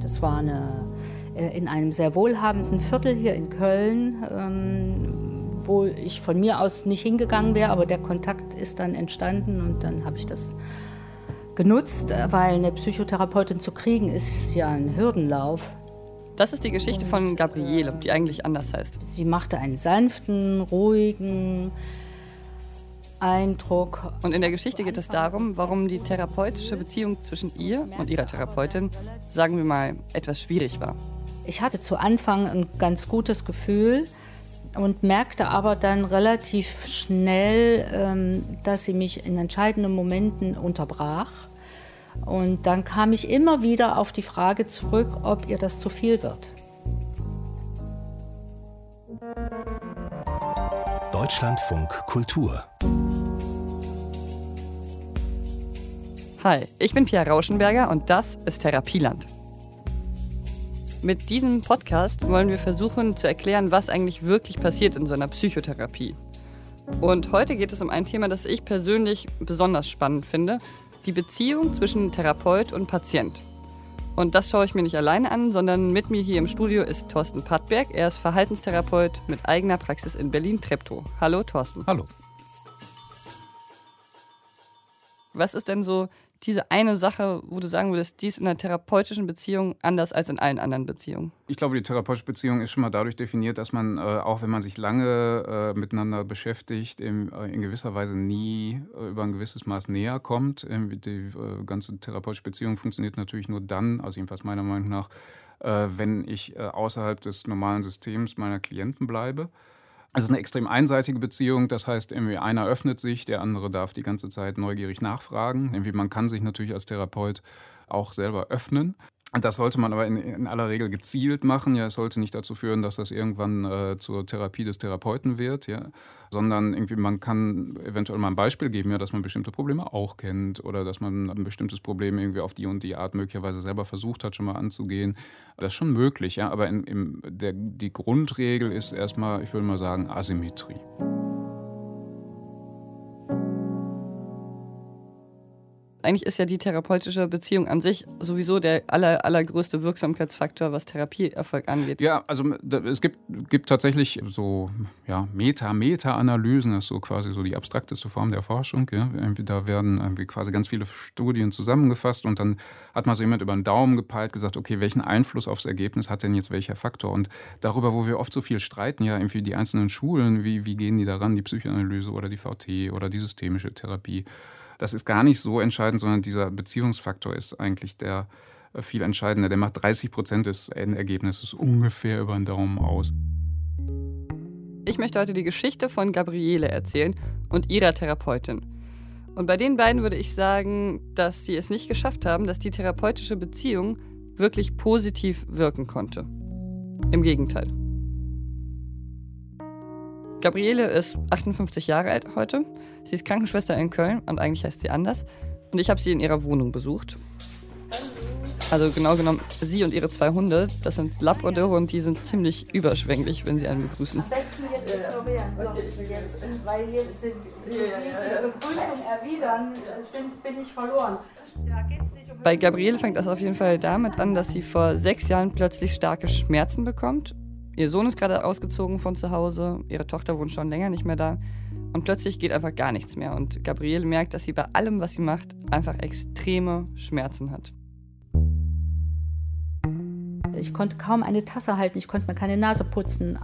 Das war eine, äh, in einem sehr wohlhabenden Viertel hier in Köln, ähm, wo ich von mir aus nicht hingegangen wäre, aber der Kontakt ist dann entstanden und dann habe ich das genutzt, äh, weil eine Psychotherapeutin zu kriegen ist ja ein Hürdenlauf. Das ist die Geschichte von Gabriele, die eigentlich anders heißt. Sie machte einen sanften, ruhigen Eindruck. Und in der Geschichte geht es darum, warum die therapeutische Beziehung zwischen ihr und ihrer Therapeutin, sagen wir mal, etwas schwierig war. Ich hatte zu Anfang ein ganz gutes Gefühl und merkte aber dann relativ schnell, ähm, dass sie mich in entscheidenden Momenten unterbrach und dann kam ich immer wieder auf die Frage zurück, ob ihr das zu viel wird. Deutschlandfunk Kultur. Hi, ich bin Pierre Rauschenberger und das ist Therapieland. Mit diesem Podcast wollen wir versuchen zu erklären, was eigentlich wirklich passiert in so einer Psychotherapie. Und heute geht es um ein Thema, das ich persönlich besonders spannend finde, die Beziehung zwischen Therapeut und Patient. Und das schaue ich mir nicht alleine an, sondern mit mir hier im Studio ist Thorsten Pattberg. Er ist Verhaltenstherapeut mit eigener Praxis in Berlin-Treptow. Hallo Thorsten. Hallo. Was ist denn so diese eine Sache, wo du sagen würdest, die ist in einer therapeutischen Beziehung anders als in allen anderen Beziehungen? Ich glaube, die therapeutische Beziehung ist schon mal dadurch definiert, dass man, äh, auch wenn man sich lange äh, miteinander beschäftigt, in, äh, in, gewisser Weise nie äh, über ein gewisses Maß näher kommt. Ähm, die äh, ganze therapeutische Beziehung funktioniert natürlich nur dann, also jedenfalls meiner Meinung nach, äh, wenn ich außerhalb des normalen Systems meiner Klienten bleibe. Es ist eine extrem einseitige Beziehung. Das heißt, irgendwie einer öffnet sich, der andere darf die ganze Zeit neugierig nachfragen. Irgendwie man kann sich natürlich als Therapeut auch selber öffnen. Das sollte man aber in, in, aller Regel gezielt machen. Ja, es sollte nicht dazu führen, dass das irgendwann äh, zur Therapie des Therapeuten wird, ja, sondern irgendwie man kann eventuell mal ein Beispiel geben, ja, dass man bestimmte Probleme auch kennt oder dass man ein bestimmtes Problem irgendwie auf die und die Art möglicherweise selber versucht hat, schon mal anzugehen. Das ist schon möglich, ja, aber in, in der, die Grundregel ist erstmal, ich würde mal sagen, Asymmetrie. Eigentlich ist ja die therapeutische Beziehung an sich sowieso der aller, allergrößte Wirksamkeitsfaktor, was Therapieerfolg angeht. Ja, also es gibt, gibt tatsächlich so ja, Meta-Meta-Analysen, das ist so quasi so die abstrakteste Form der Forschung. Ja. Da werden irgendwie quasi ganz viele Studien zusammengefasst und dann hat mal so jemand über den Daumen gepeilt, gesagt, okay, welchen Einfluss aufs Ergebnis hat denn jetzt welcher Faktor? Und darüber, wo wir oft so viel streiten, ja, irgendwie die einzelnen Schulen, wie, wie gehen die daran, die Psychoanalyse oder die VT oder die systemische Therapie das ist gar nicht so entscheidend, sondern dieser Beziehungsfaktor ist eigentlich der äh, viel entscheidender. Der macht 30 Prozent des Endergebnisses ungefähr über den Daumen aus. Ich möchte heute die Geschichte von Gabriele erzählen und ihrer Therapeutin. Und bei den beiden würde ich sagen, dass sie es nicht geschafft haben, dass die therapeutische Beziehung wirklich positiv wirken konnte. Im Gegenteil. Gabriele ist 58 Jahre alt heute. Sie ist Krankenschwester in Köln und eigentlich heißt sie anders. Und ich habe sie in ihrer Wohnung besucht. Also genau genommen, sie und ihre zwei Hunde, das sind Labradore und die sind ziemlich überschwänglich, wenn sie einen begrüßen. Am besten jetzt ignorieren. So, jetzt, weil hier sind, wie sie Begrüßung erwidern, sind, bin ich verloren. Bei Gabriele fängt das auf jeden Fall damit an, dass sie vor sechs Jahren plötzlich starke Schmerzen bekommt Ihr Sohn ist gerade ausgezogen von zu Hause, ihre Tochter wohnt schon länger nicht mehr da und plötzlich geht einfach gar nichts mehr und Gabriele merkt, dass sie bei allem, was sie macht, einfach extreme Schmerzen hat. Ich konnte kaum eine Tasse halten, ich konnte mir keine Nase putzen,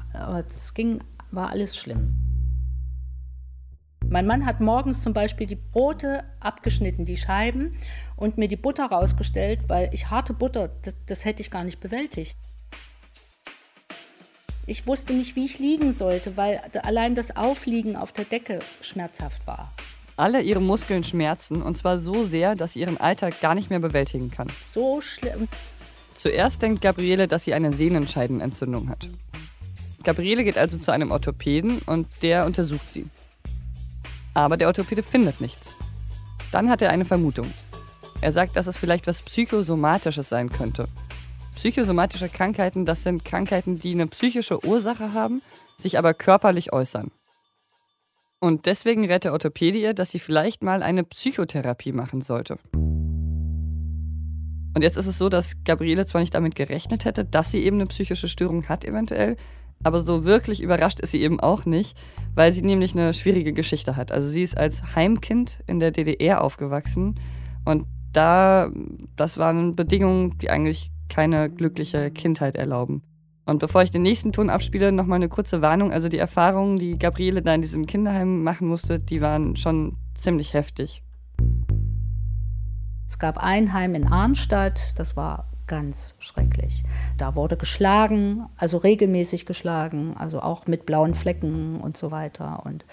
es ging, war alles schlimm. Mein Mann hat morgens zum Beispiel die Brote abgeschnitten, die Scheiben, und mir die Butter rausgestellt, weil ich harte Butter, das, das hätte ich gar nicht bewältigt. Ich wusste nicht, wie ich liegen sollte, weil allein das Aufliegen auf der Decke schmerzhaft war. Alle ihre Muskeln schmerzen und zwar so sehr, dass sie ihren Alltag gar nicht mehr bewältigen kann. So schlimm. Zuerst denkt Gabriele, dass sie eine Sehnenscheidenentzündung hat. Gabriele geht also zu einem Orthopäden und der untersucht sie. Aber der Orthopäde findet nichts. Dann hat er eine Vermutung. Er sagt, dass es vielleicht was Psychosomatisches sein könnte. Psychosomatische Krankheiten, das sind Krankheiten, die eine psychische Ursache haben, sich aber körperlich äußern. Und deswegen rät der Orthopädie, dass sie vielleicht mal eine Psychotherapie machen sollte. Und jetzt ist es so, dass Gabriele zwar nicht damit gerechnet hätte, dass sie eben eine psychische Störung hat eventuell, aber so wirklich überrascht ist sie eben auch nicht, weil sie nämlich eine schwierige Geschichte hat. Also sie ist als Heimkind in der DDR aufgewachsen und da, das waren Bedingungen, die eigentlich keine glückliche Kindheit erlauben. Und bevor ich den nächsten Ton abspiele, nochmal eine kurze Warnung. Also die Erfahrungen, die Gabriele da in diesem Kinderheim machen musste, die waren schon ziemlich heftig. Es gab ein Heim in Arnstadt, das war ganz schrecklich. Da wurde geschlagen, also regelmäßig geschlagen, also auch mit blauen Flecken und so weiter. Und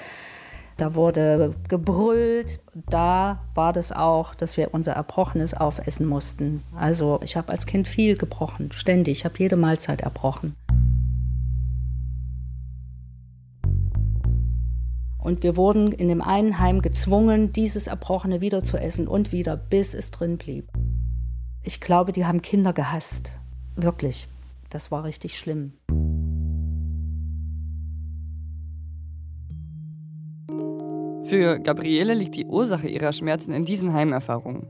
da wurde gebrüllt. Da war das auch, dass wir unser Erbrochenes aufessen mussten. Also ich habe als Kind viel gebrochen, ständig. Ich habe jede Mahlzeit erbrochen. Und wir wurden in dem einen Heim gezwungen, dieses Erbrochene wieder zu essen und wieder, bis es drin blieb. Ich glaube, die haben Kinder gehasst. Wirklich. Das war richtig schlimm. Für Gabriele liegt die Ursache ihrer Schmerzen in diesen Heimerfahrungen.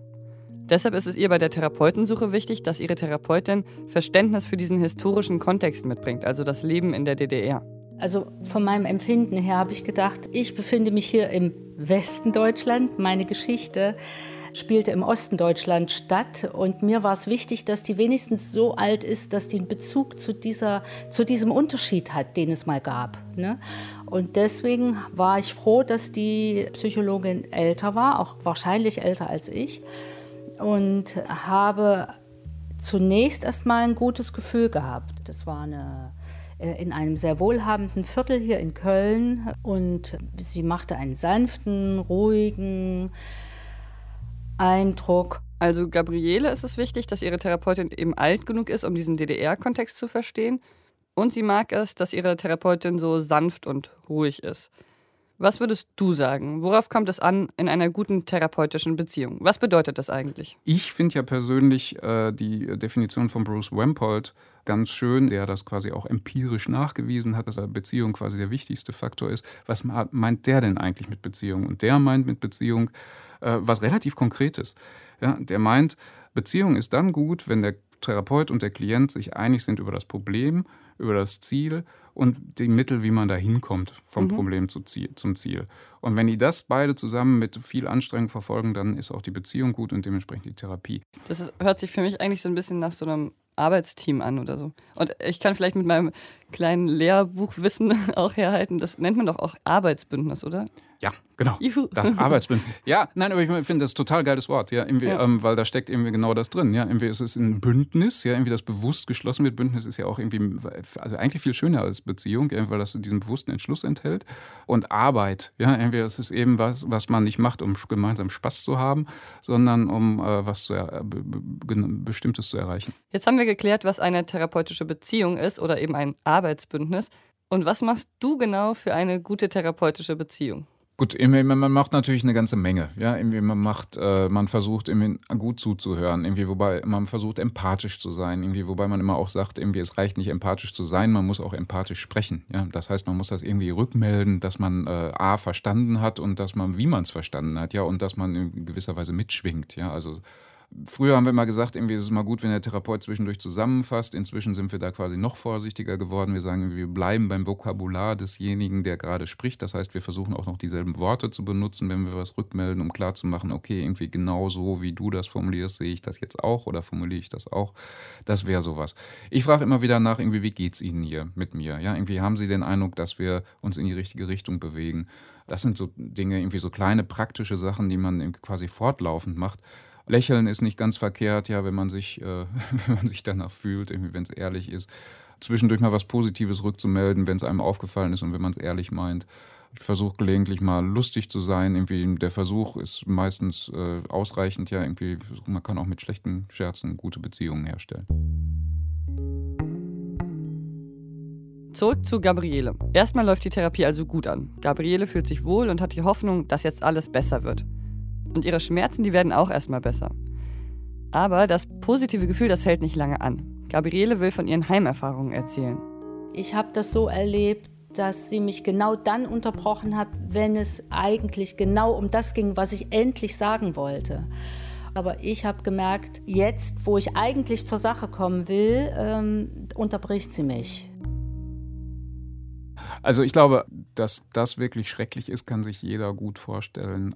Deshalb ist es ihr bei der Therapeutensuche wichtig, dass ihre Therapeutin Verständnis für diesen historischen Kontext mitbringt, also das Leben in der DDR. Also von meinem Empfinden her habe ich gedacht, ich befinde mich hier im Westen Deutschland, meine Geschichte spielte im Osten Deutschland statt. Und mir war es wichtig, dass die wenigstens so alt ist, dass die einen Bezug zu, dieser, zu diesem Unterschied hat, den es mal gab. Ne? Und deswegen war ich froh, dass die Psychologin älter war, auch wahrscheinlich älter als ich. Und habe zunächst erstmal ein gutes Gefühl gehabt. Das war eine äh, in einem sehr wohlhabenden Viertel hier in Köln und sie machte einen sanften, ruhigen, Eindruck. Also Gabriele ist es wichtig, dass ihre Therapeutin eben alt genug ist, um diesen DDR-Kontext zu verstehen. Und sie mag es, dass ihre Therapeutin so sanft und ruhig ist. Was würdest du sagen? Worauf kommt es an in einer guten therapeutischen Beziehung? Was bedeutet das eigentlich? Ich finde ja persönlich äh, die Definition von Bruce Wampold ganz schön, der das quasi auch empirisch nachgewiesen hat, dass Beziehung quasi der wichtigste Faktor ist. Was meint der denn eigentlich mit Beziehung? Und der meint mit Beziehung äh, was relativ Konkretes. Ja, der meint, Beziehung ist dann gut, wenn der Therapeut und der Klient sich einig sind über das Problem, über das Ziel und die Mittel, wie man da hinkommt vom mhm. Problem zum Ziel. Und wenn die das beide zusammen mit viel Anstrengung verfolgen, dann ist auch die Beziehung gut und dementsprechend die Therapie. Das ist, hört sich für mich eigentlich so ein bisschen nach so einem Arbeitsteam an oder so. Und ich kann vielleicht mit meinem kleinen Lehrbuchwissen auch herhalten, das nennt man doch auch Arbeitsbündnis, oder? Ja, genau. Juhu. Das Arbeitsbündnis. Ja, nein, aber ich finde das total geiles Wort, ja, irgendwie, ja. Ähm, weil da steckt irgendwie genau das drin. Ja, irgendwie ist es ein Bündnis, ja, irgendwie das bewusst geschlossen wird. Bündnis ist ja auch irgendwie, also eigentlich viel schöner als Beziehung, ja, weil das diesen bewussten Entschluss enthält. Und Arbeit, ja, irgendwie, das ist eben was, was man nicht macht, um gemeinsam Spaß zu haben, sondern um äh, was zu, äh, Bestimmtes zu erreichen. Jetzt haben wir geklärt, was eine therapeutische Beziehung ist oder eben ein Arbeitsbündnis. Und was machst du genau für eine gute therapeutische Beziehung? Gut, man macht natürlich eine ganze Menge. Ja, irgendwie man macht, äh, man versucht gut zuzuhören, irgendwie wobei man versucht empathisch zu sein, irgendwie wobei man immer auch sagt, irgendwie es reicht nicht empathisch zu sein, man muss auch empathisch sprechen. Ja, das heißt, man muss das irgendwie rückmelden, dass man äh, a verstanden hat und dass man wie man es verstanden hat, ja, und dass man in gewisser Weise mitschwingt. Ja, also Früher haben wir mal gesagt, irgendwie ist es mal gut, wenn der Therapeut zwischendurch zusammenfasst. Inzwischen sind wir da quasi noch vorsichtiger geworden. Wir sagen, wir bleiben beim Vokabular desjenigen, der gerade spricht. Das heißt, wir versuchen auch noch dieselben Worte zu benutzen, wenn wir was rückmelden, um klarzumachen, okay, irgendwie genau so, wie du das formulierst, sehe ich das jetzt auch oder formuliere ich das auch. Das wäre sowas. Ich frage immer wieder nach, irgendwie, wie geht es Ihnen hier mit mir? Ja, irgendwie haben Sie den Eindruck, dass wir uns in die richtige Richtung bewegen? Das sind so Dinge, irgendwie so kleine praktische Sachen, die man quasi fortlaufend macht. Lächeln ist nicht ganz verkehrt, ja, wenn man sich, äh, wenn man sich danach fühlt, wenn es ehrlich ist. Zwischendurch mal was Positives rückzumelden, wenn es einem aufgefallen ist und wenn man es ehrlich meint. Ich versuche gelegentlich mal lustig zu sein. Irgendwie der Versuch ist meistens äh, ausreichend. Ja, irgendwie man kann auch mit schlechten Scherzen gute Beziehungen herstellen. Zurück zu Gabriele. Erstmal läuft die Therapie also gut an. Gabriele fühlt sich wohl und hat die Hoffnung, dass jetzt alles besser wird. Und ihre Schmerzen, die werden auch erstmal besser. Aber das positive Gefühl, das hält nicht lange an. Gabriele will von ihren Heimerfahrungen erzählen. Ich habe das so erlebt, dass sie mich genau dann unterbrochen hat, wenn es eigentlich genau um das ging, was ich endlich sagen wollte. Aber ich habe gemerkt, jetzt, wo ich eigentlich zur Sache kommen will, ähm, unterbricht sie mich. Also ich glaube, dass das wirklich schrecklich ist, kann sich jeder gut vorstellen.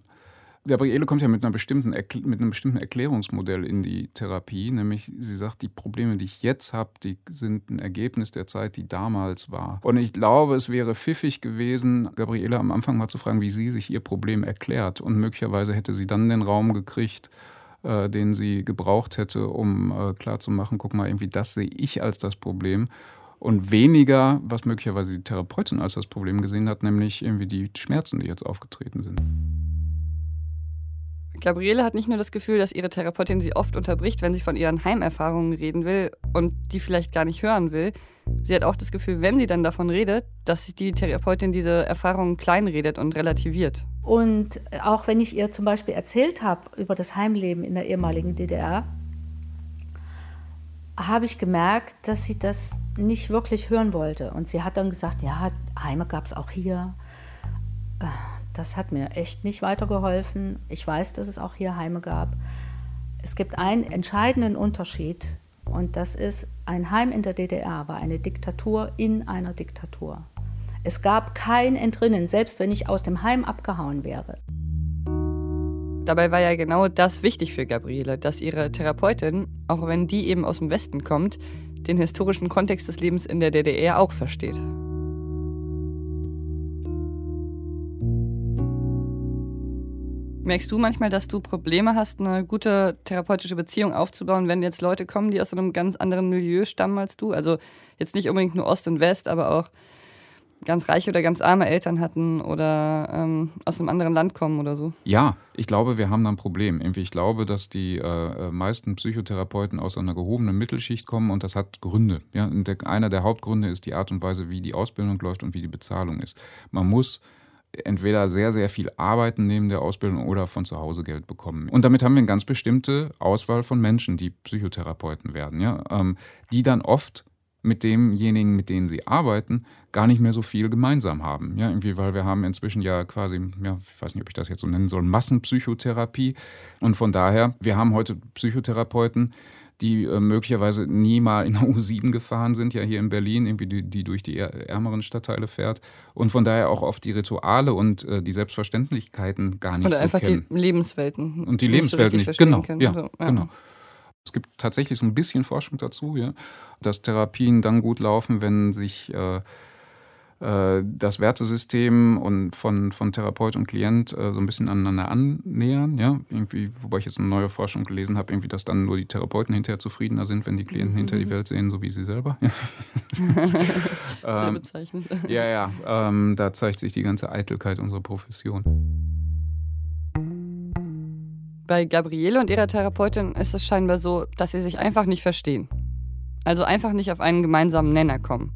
Gabriele kommt ja mit, einer bestimmten mit einem bestimmten Erklärungsmodell in die Therapie, nämlich sie sagt, die Probleme, die ich jetzt habe, die sind ein Ergebnis der Zeit, die damals war. Und ich glaube, es wäre pfiffig gewesen, Gabriele am Anfang mal zu fragen, wie sie sich ihr Problem erklärt. Und möglicherweise hätte sie dann den Raum gekriegt, äh, den sie gebraucht hätte, um äh, klarzumachen, guck mal, irgendwie das sehe ich als das Problem und weniger, was möglicherweise die Therapeutin als das Problem gesehen hat, nämlich irgendwie die Schmerzen, die jetzt aufgetreten sind. Gabriele hat nicht nur das Gefühl, dass ihre Therapeutin sie oft unterbricht, wenn sie von ihren Heimerfahrungen reden will und die vielleicht gar nicht hören will. Sie hat auch das Gefühl, wenn sie dann davon redet, dass die Therapeutin diese Erfahrungen kleinredet und relativiert. Und auch wenn ich ihr zum Beispiel erzählt habe über das Heimleben in der ehemaligen DDR, habe ich gemerkt, dass sie das nicht wirklich hören wollte. Und sie hat dann gesagt, ja, Heime gab es auch hier. Das hat mir echt nicht weitergeholfen. Ich weiß, dass es auch hier Heime gab. Es gibt einen entscheidenden Unterschied und das ist, ein Heim in der DDR war eine Diktatur in einer Diktatur. Es gab kein Entrinnen, selbst wenn ich aus dem Heim abgehauen wäre. Dabei war ja genau das wichtig für Gabriele, dass ihre Therapeutin, auch wenn die eben aus dem Westen kommt, den historischen Kontext des Lebens in der DDR auch versteht. Merkst du manchmal, dass du Probleme hast, eine gute therapeutische Beziehung aufzubauen, wenn jetzt Leute kommen, die aus einem ganz anderen Milieu stammen als du? Also jetzt nicht unbedingt nur Ost und West, aber auch ganz reiche oder ganz arme Eltern hatten oder ähm, aus einem anderen Land kommen oder so? Ja, ich glaube, wir haben da ein Problem. Ich glaube, dass die äh, meisten Psychotherapeuten aus einer gehobenen Mittelschicht kommen und das hat Gründe. Ja? Der, einer der Hauptgründe ist die Art und Weise, wie die Ausbildung läuft und wie die Bezahlung ist. Man muss entweder sehr, sehr viel arbeiten neben der Ausbildung oder von zu Hause Geld bekommen. Und damit haben wir eine ganz bestimmte Auswahl von Menschen, die Psychotherapeuten werden, ja, ähm, die dann oft mit demjenigen, mit denen sie arbeiten, gar nicht mehr so viel gemeinsam haben. Ja, irgendwie, weil wir haben inzwischen ja quasi, ja, ich weiß nicht, ob ich das jetzt so nennen soll, Massenpsychotherapie. Und von daher, wir haben heute Psychotherapeuten, die äh, möglicherweise nie mal in der U7 gefahren sind, ja hier in Berlin, irgendwie die, die durch die ärmeren Stadtteile fährt und von daher auch oft die Rituale und äh, die Selbstverständlichkeiten gar nicht Oder so einfach kennen. die Lebenswelten. Und die Lebenswelten nicht, nicht. Genau, ja, So, genau. Es gibt tatsächlich so ein bisschen Forschung dazu, ja, dass Therapien dann gut laufen, wenn sich äh, das Wertesystem und von, von Therapeut und Klient äh, so ein bisschen aneinander annähern. Ja? Irgendwie, wobei ich jetzt eine neue Forschung gelesen habe, irgendwie, dass dann nur die Therapeuten hinterher zufriedener sind, wenn die Klienten mhm. hinter die Welt sehen, so wie sie selber. Sehr ähm, bezeichnend. ja, ja, ähm, da zeigt sich die ganze Eitelkeit unserer Profession. Bei Gabriele und ihrer Therapeutin ist es scheinbar so, dass sie sich einfach nicht verstehen. Also einfach nicht auf einen gemeinsamen Nenner kommen.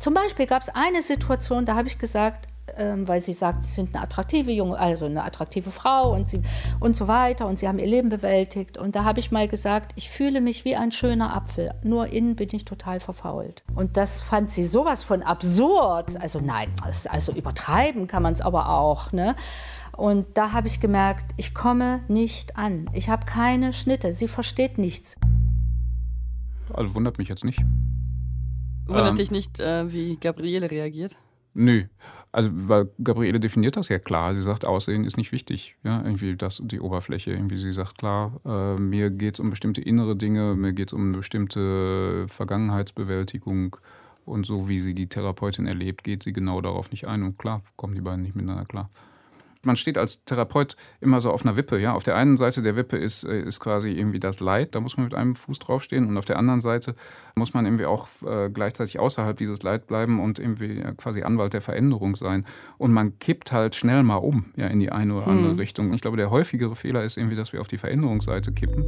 Zum Beispiel gab es eine Situation, da habe ich gesagt, ähm, weil sie sagt, sie sind eine attraktive junge, also eine attraktive Frau und, sie, und so weiter und sie haben ihr Leben bewältigt. Und da habe ich mal gesagt, ich fühle mich wie ein schöner Apfel, nur innen bin ich total verfault. Und das fand sie sowas von absurd. Also nein, also übertreiben kann man es aber auch. Ne? Und da habe ich gemerkt, ich komme nicht an. Ich habe keine Schnitte. Sie versteht nichts. Also wundert mich jetzt nicht. Wundert Ähm, dich nicht, äh, wie Gabriele reagiert? Nö. Also, weil Gabriele definiert das ja klar. Sie sagt, Aussehen ist nicht wichtig. Ja, irgendwie das und die Oberfläche. Irgendwie sie sagt klar, äh, mir geht es um bestimmte innere Dinge, mir geht es um eine bestimmte Vergangenheitsbewältigung. Und so wie sie die Therapeutin erlebt, geht sie genau darauf nicht ein. Und klar, kommen die beiden nicht miteinander klar. Man steht als Therapeut immer so auf einer Wippe. Ja? Auf der einen Seite der Wippe ist, äh, ist quasi irgendwie das Leid, da muss man mit einem Fuß draufstehen. Und auf der anderen Seite muss man irgendwie auch äh, gleichzeitig außerhalb dieses Leid bleiben und irgendwie ja, quasi Anwalt der Veränderung sein. Und man kippt halt schnell mal um ja, in die eine oder andere Mhm. Richtung. Ich glaube, der häufigere Fehler ist irgendwie, dass wir auf die Veränderungsseite kippen,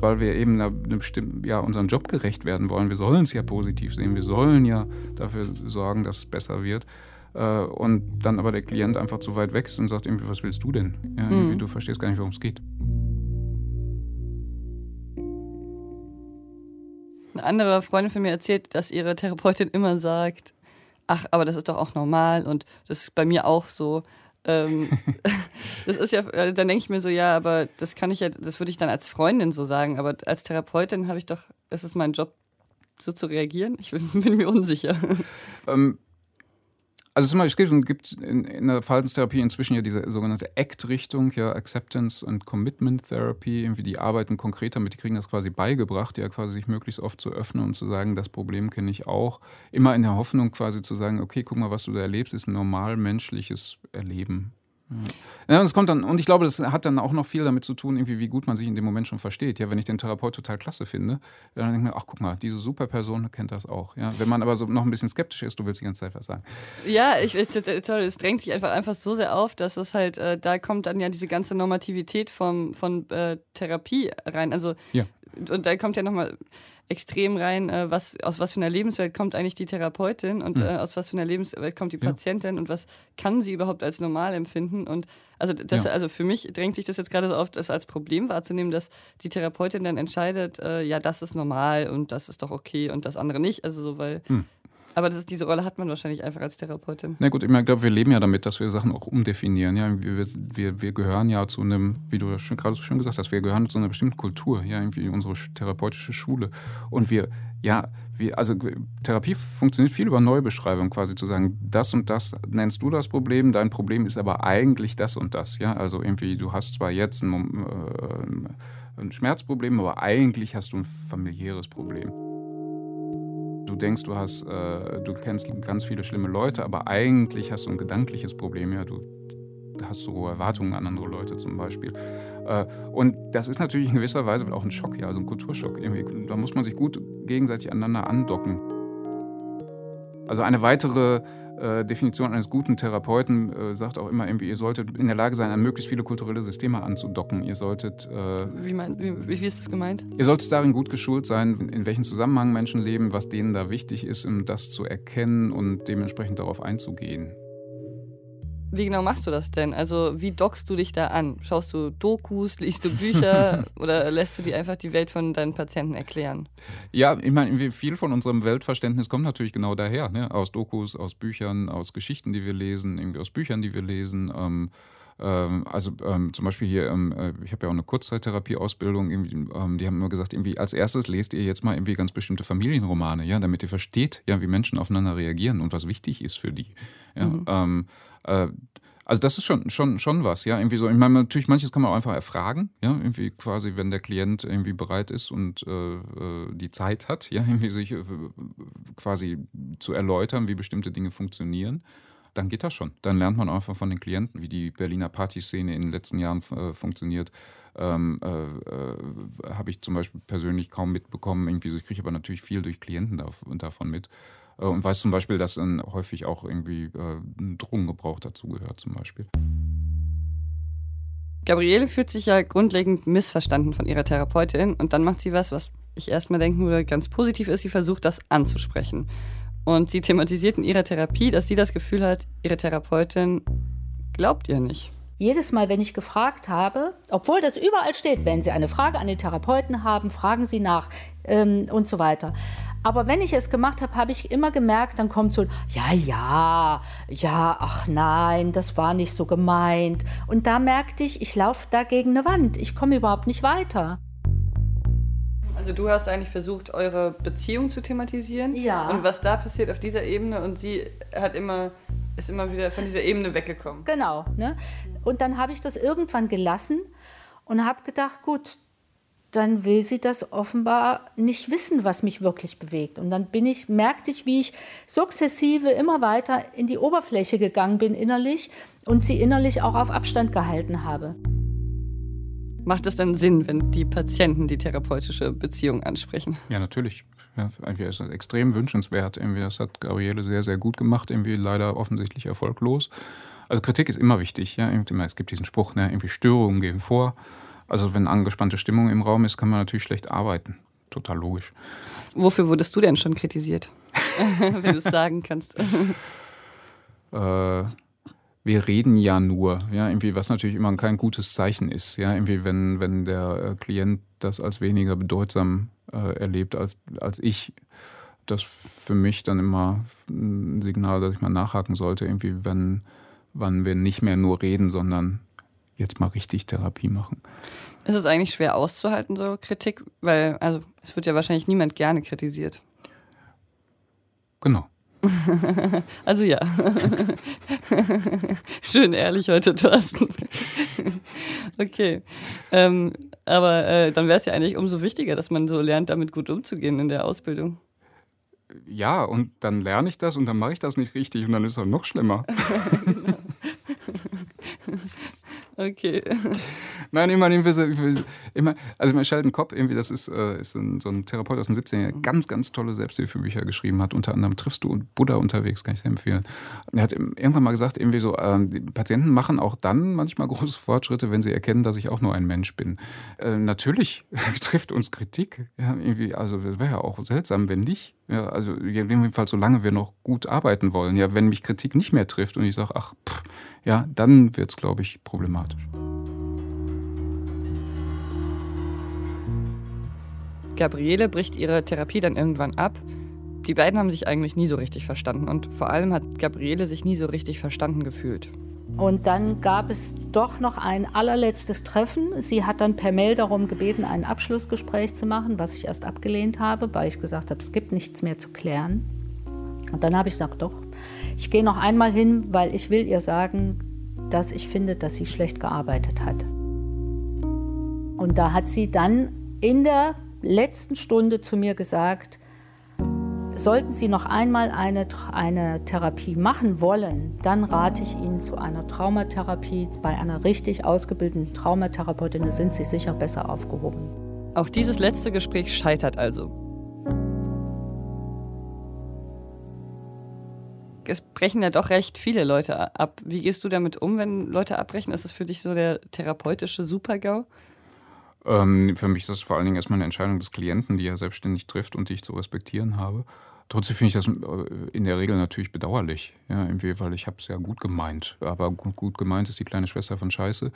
weil wir eben einer, einer bestimmten, ja, unserem Job gerecht werden wollen. Wir sollen es ja positiv sehen. Wir sollen ja dafür sorgen, dass es besser wird. Äh, und dann aber der Klient einfach zu weit weg ist und sagt irgendwie, was willst du denn? Ja, Mhm. Du verstehst gar nicht, worum es geht. Eine andere Freundin von mir erzählt, dass ihre Therapeutin immer sagt, ach, aber das ist doch auch normal und das ist bei mir auch so. Ähm, das ist ja, äh, dann denke ich mir so, ja, aber das kann ich ja, das würde ich dann als Freundin so sagen, aber als Therapeutin habe ich doch, ist es mein Job, so zu reagieren? Ich bin, bin mir unsicher. Ähm, also es gibt in, in der Verhaltenstherapie inzwischen ja diese sogenannte ACT-Richtung, ja, Acceptance and Commitment Therapy, irgendwie die arbeiten konkret damit, die kriegen das quasi beigebracht, ja quasi sich möglichst oft zu öffnen und zu sagen, das Problem kenne ich auch. Immer in der Hoffnung quasi zu sagen, okay, guck mal, was du da erlebst, ist ein normal menschliches Erleben. Ja, und es kommt dann, und ich glaube, das hat dann auch noch viel damit zu tun, irgendwie, wie gut man sich in dem Moment schon versteht. Ja, wenn ich den Therapeut total klasse finde, dann denke ich mir, ach guck mal, diese super Person kennt das auch. Ja, wenn man aber so noch ein bisschen skeptisch ist, du willst die ganze Zeit was sagen. Ja, ich, ich toll, es drängt sich einfach, einfach so sehr auf, dass es halt, äh, da kommt dann ja diese ganze Normativität vom, von äh, Therapie rein. Also, ja. und da kommt ja nochmal extrem rein, äh, was, aus was für einer Lebenswelt kommt eigentlich die Therapeutin und mhm. äh, aus was für einer Lebenswelt kommt die Patientin ja. und was kann sie überhaupt als normal empfinden. Und also, das, ja. also für mich drängt sich das jetzt gerade so oft, das als Problem wahrzunehmen, dass die Therapeutin dann entscheidet, äh, ja, das ist normal und das ist doch okay und das andere nicht. Also so, weil mhm. Aber das diese Rolle hat man wahrscheinlich einfach als Therapeutin. Na gut, ich glaube, wir leben ja damit, dass wir Sachen auch umdefinieren. Ja, wir, wir, wir gehören ja zu einem, wie du gerade so schön gesagt hast, wir gehören zu einer bestimmten Kultur, ja, irgendwie unsere therapeutische Schule. Und wir, ja, wir, also Therapie funktioniert viel über Neubeschreibung, quasi zu sagen, das und das nennst du das Problem, dein Problem ist aber eigentlich das und das. Ja, also irgendwie, du hast zwar jetzt ein, äh, ein Schmerzproblem, aber eigentlich hast du ein familiäres Problem denkst, du hast, äh, du kennst ganz viele schlimme Leute, aber eigentlich hast du ein gedankliches Problem. Ja, du hast so hohe Erwartungen an andere Leute zum Beispiel. Äh, und das ist natürlich in gewisser Weise auch ein Schock, ja, also ein Kulturschock. Irgendwie, da muss man sich gut gegenseitig aneinander andocken. Also eine weitere äh, Definition eines guten Therapeuten äh, sagt auch immer irgendwie, ihr solltet in der Lage sein, an möglichst viele kulturelle Systeme anzudocken. Ihr solltet. Äh, wie, mein, wie, wie, ist das gemeint? Ihr solltet darin gut geschult sein, in, in welchem Zusammenhang Menschen leben, was denen da wichtig ist, um das zu erkennen und dementsprechend darauf einzugehen. Wie genau machst du das denn? Also wie dockst du dich da an? Schaust du Dokus, liest du Bücher oder lässt du dir einfach die Welt von deinen Patienten erklären? Ja, ich meine, viel von unserem Weltverständnis kommt natürlich genau daher. Ne? Aus Dokus, aus Büchern, aus Geschichten, die wir lesen, irgendwie aus Büchern, die wir lesen. Ähm, also ähm, zum Beispiel hier, ähm, äh, ich habe ja auch eine Kurzzeittherapie-Ausbildung, ähm, die haben immer gesagt, irgendwie als erstes lest ihr jetzt mal irgendwie ganz bestimmte Familienromane, ja, damit ihr versteht, ja, wie Menschen aufeinander reagieren und was wichtig ist für die. Ja? Mhm. Ähm, äh, also das ist schon, schon, schon was, ja. Irgendwie so, ich meine, natürlich, manches kann man auch einfach erfragen, ja, irgendwie quasi, wenn der Klient irgendwie bereit ist und äh, äh die Zeit hat, ja, irgendwie sich äh, quasi zu erläutern, wie bestimmte Dinge funktionieren, dann geht das schon. Dann lernt man einfach von den Klienten, wie die Berliner Partyszene in den letzten Jahren äh, funktioniert. Ähm, äh, äh, habe ich zum Beispiel persönlich kaum mitbekommen. Irgendwie, ich kriege aber natürlich viel durch Klienten davon mit. Äh, und weiß zum Beispiel, dass dann häufig auch irgendwie äh, Drogengebrauch dazugehört zum Beispiel. Gabriele fühlt sich ja grundlegend missverstanden von ihrer Therapeutin und dann macht sie was, was ich erstmal denken würde, ganz positiv ist. Sie versucht, das anzusprechen. Und sie thematisiert in ihrer Therapie, dass sie das Gefühl hat, ihre Therapeutin glaubt ihr nicht. Jedes Mal, wenn ich gefragt habe, obwohl das überall steht, wenn Sie eine Frage an den Therapeuten haben, fragen Sie nach ähm, und so weiter. Aber wenn ich es gemacht habe, habe ich immer gemerkt, dann kommt so, ja, ja, ja, ach nein, das war nicht so gemeint. Und da merkte ich, ich laufe da gegen eine Wand. Ich komme überhaupt nicht weiter. Also du hast eigentlich versucht, eure Beziehung zu thematisieren. Ja. Und was da passiert auf dieser Ebene und sie hat immer, ist immer wieder von dieser Ebene weggekommen. Genau. Ne? Und dann habe ich das irgendwann gelassen und habe gedacht, gut, dann will sie das offenbar nicht wissen, was mich wirklich bewegt. Und dann bin ich, merkte ich, wie ich sukzessive immer weiter in die Oberfläche gegangen bin innerlich und sie innerlich auch auf Abstand gehalten habe. Macht es dann Sinn, wenn die Patienten die therapeutische Beziehung ansprechen? Ja, natürlich. Ja, irgendwie ist das extrem wünschenswert. Irgendwie, das hat Gabriele sehr, sehr gut gemacht, irgendwie leider offensichtlich erfolglos. Also Kritik ist immer wichtig. Ja? Es gibt diesen Spruch, ne? irgendwie Störungen gehen vor. Also wenn angespannte Stimmung im Raum ist, kann man natürlich schlecht arbeiten. Total logisch. Wofür wurdest du denn schon kritisiert? wenn du es sagen kannst. äh, wir reden ja nur, ja, irgendwie, was natürlich immer kein gutes Zeichen ist. Ja, irgendwie, wenn, wenn der äh, Klient das als weniger bedeutsam äh, erlebt als, als ich, das für mich dann immer ein Signal, dass ich mal nachhaken sollte, irgendwie, wenn wann wir nicht mehr nur reden, sondern jetzt mal richtig Therapie machen. Ist es eigentlich schwer auszuhalten, so Kritik? Weil, also, es wird ja wahrscheinlich niemand gerne kritisiert. Genau. also ja. Schön ehrlich heute, Thorsten. okay. Ähm, aber äh, dann wäre es ja eigentlich umso wichtiger, dass man so lernt, damit gut umzugehen in der Ausbildung. Ja, und dann lerne ich das und dann mache ich das nicht richtig und dann ist es noch schlimmer. Okay. Nein, ich meine, immer, also mein Sheldon Kopp, irgendwie, das ist, äh, ist ein, so ein Therapeut aus den 17 er ganz, ganz tolle Selbsthilfebücher geschrieben hat. Unter anderem Triffst du und Buddha unterwegs, kann ich sehr empfehlen. Er hat irgendwann mal gesagt, irgendwie so, äh, Patienten machen auch dann manchmal große Fortschritte, wenn sie erkennen, dass ich auch nur ein Mensch bin. Äh, natürlich trifft uns Kritik. Ja, irgendwie, also das wäre ja auch seltsam, wenn nicht. Ja, also jedenfalls solange wir noch gut arbeiten wollen. Ja, wenn mich Kritik nicht mehr trifft und ich sage, ach, pff, ja, dann wird es, glaube ich, problematisch. Gabriele bricht ihre Therapie dann irgendwann ab. Die beiden haben sich eigentlich nie so richtig verstanden und vor allem hat Gabriele sich nie so richtig verstanden gefühlt. Und dann gab es doch noch ein allerletztes Treffen. Sie hat dann per Mail darum gebeten, ein Abschlussgespräch zu machen, was ich erst abgelehnt habe, weil ich gesagt habe, es gibt nichts mehr zu klären. Und dann habe ich gesagt, doch, ich gehe noch einmal hin, weil ich will ihr sagen, dass ich finde, dass sie schlecht gearbeitet hat. Und da hat sie dann in der letzten Stunde zu mir gesagt, sollten Sie noch einmal eine, eine Therapie machen wollen, dann rate ich Ihnen zu einer Traumatherapie. Bei einer richtig ausgebildeten Traumatherapeutin sind Sie sicher besser aufgehoben. Auch dieses letzte Gespräch scheitert also. Es brechen ja doch recht viele Leute ab. Wie gehst du damit um, wenn Leute abbrechen? Ist es für dich so der therapeutische Supergau? Ähm, für mich ist das vor allen Dingen erstmal eine Entscheidung des Klienten, die er selbstständig trifft und die ich zu respektieren habe. Trotzdem finde ich das äh, in der Regel natürlich bedauerlich, ja, irgendwie, weil ich habe es ja gut gemeint. Aber gut, gemeint ist die kleine Schwester von Scheiße.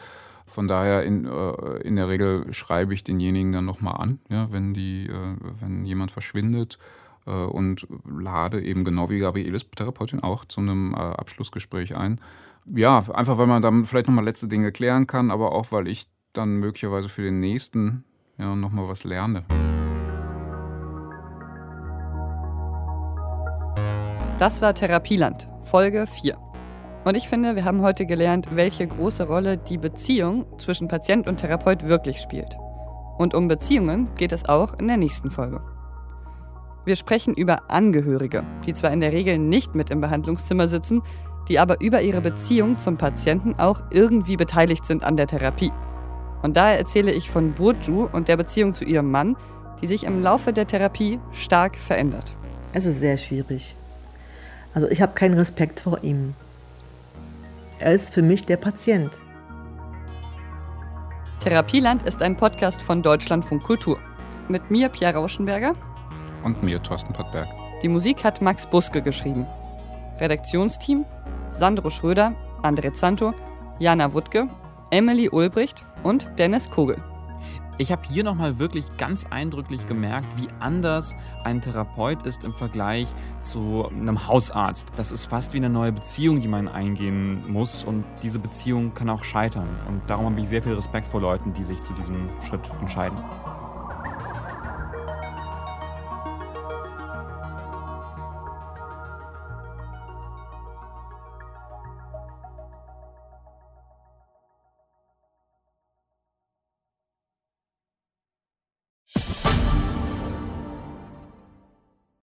Von daher in, äh, in der Regel schreibe ich denjenigen dann nochmal an, ja, wenn, die, äh, wenn jemand verschwindet äh, und lade eben genau wie Gabrieles Therapeutin auch zu einem äh, Abschlussgespräch ein. Ja, einfach weil man dann vielleicht nochmal letzte Dinge klären kann, aber auch weil ich dann möglicherweise für den nächsten ja, nochmal was lerne. Das war Therapieland, Folge 4. Und ich finde, wir haben heute gelernt, welche große Rolle die Beziehung zwischen Patient und Therapeut wirklich spielt. Und um Beziehungen geht es auch in der nächsten Folge. Wir sprechen über Angehörige, die zwar in der Regel nicht mit im Behandlungszimmer sitzen, die aber über ihre Beziehung zum Patienten auch irgendwie beteiligt sind an der Therapie. Und daher erzähle ich von Burju und der Beziehung zu ihrem Mann, die sich im Laufe der Therapie stark verändert. Es ist sehr schwierig. Also ich habe keinen Respekt vor ihm. Er ist für mich der Patient. Therapieland ist ein Podcast von Deutschlandfunk Kultur. Mit mir, Pierre Rauschenberger. Und mir, Thorsten Pottberg. Die Musik hat Max Buske geschrieben. Redaktionsteam: Sandro Schröder, André Zanto, Jana Wuttke, Emily Ulbricht und Dennis Kogel. Ich habe hier nochmal wirklich ganz eindrücklich gemerkt, wie anders ein Therapeut ist im Vergleich zu einem Hausarzt. Das ist fast wie eine neue Beziehung, die man eingehen muss und diese Beziehung kann auch scheitern. Und darum habe ich sehr viel Respekt vor Leuten, die sich zu diesem Schritt entscheiden.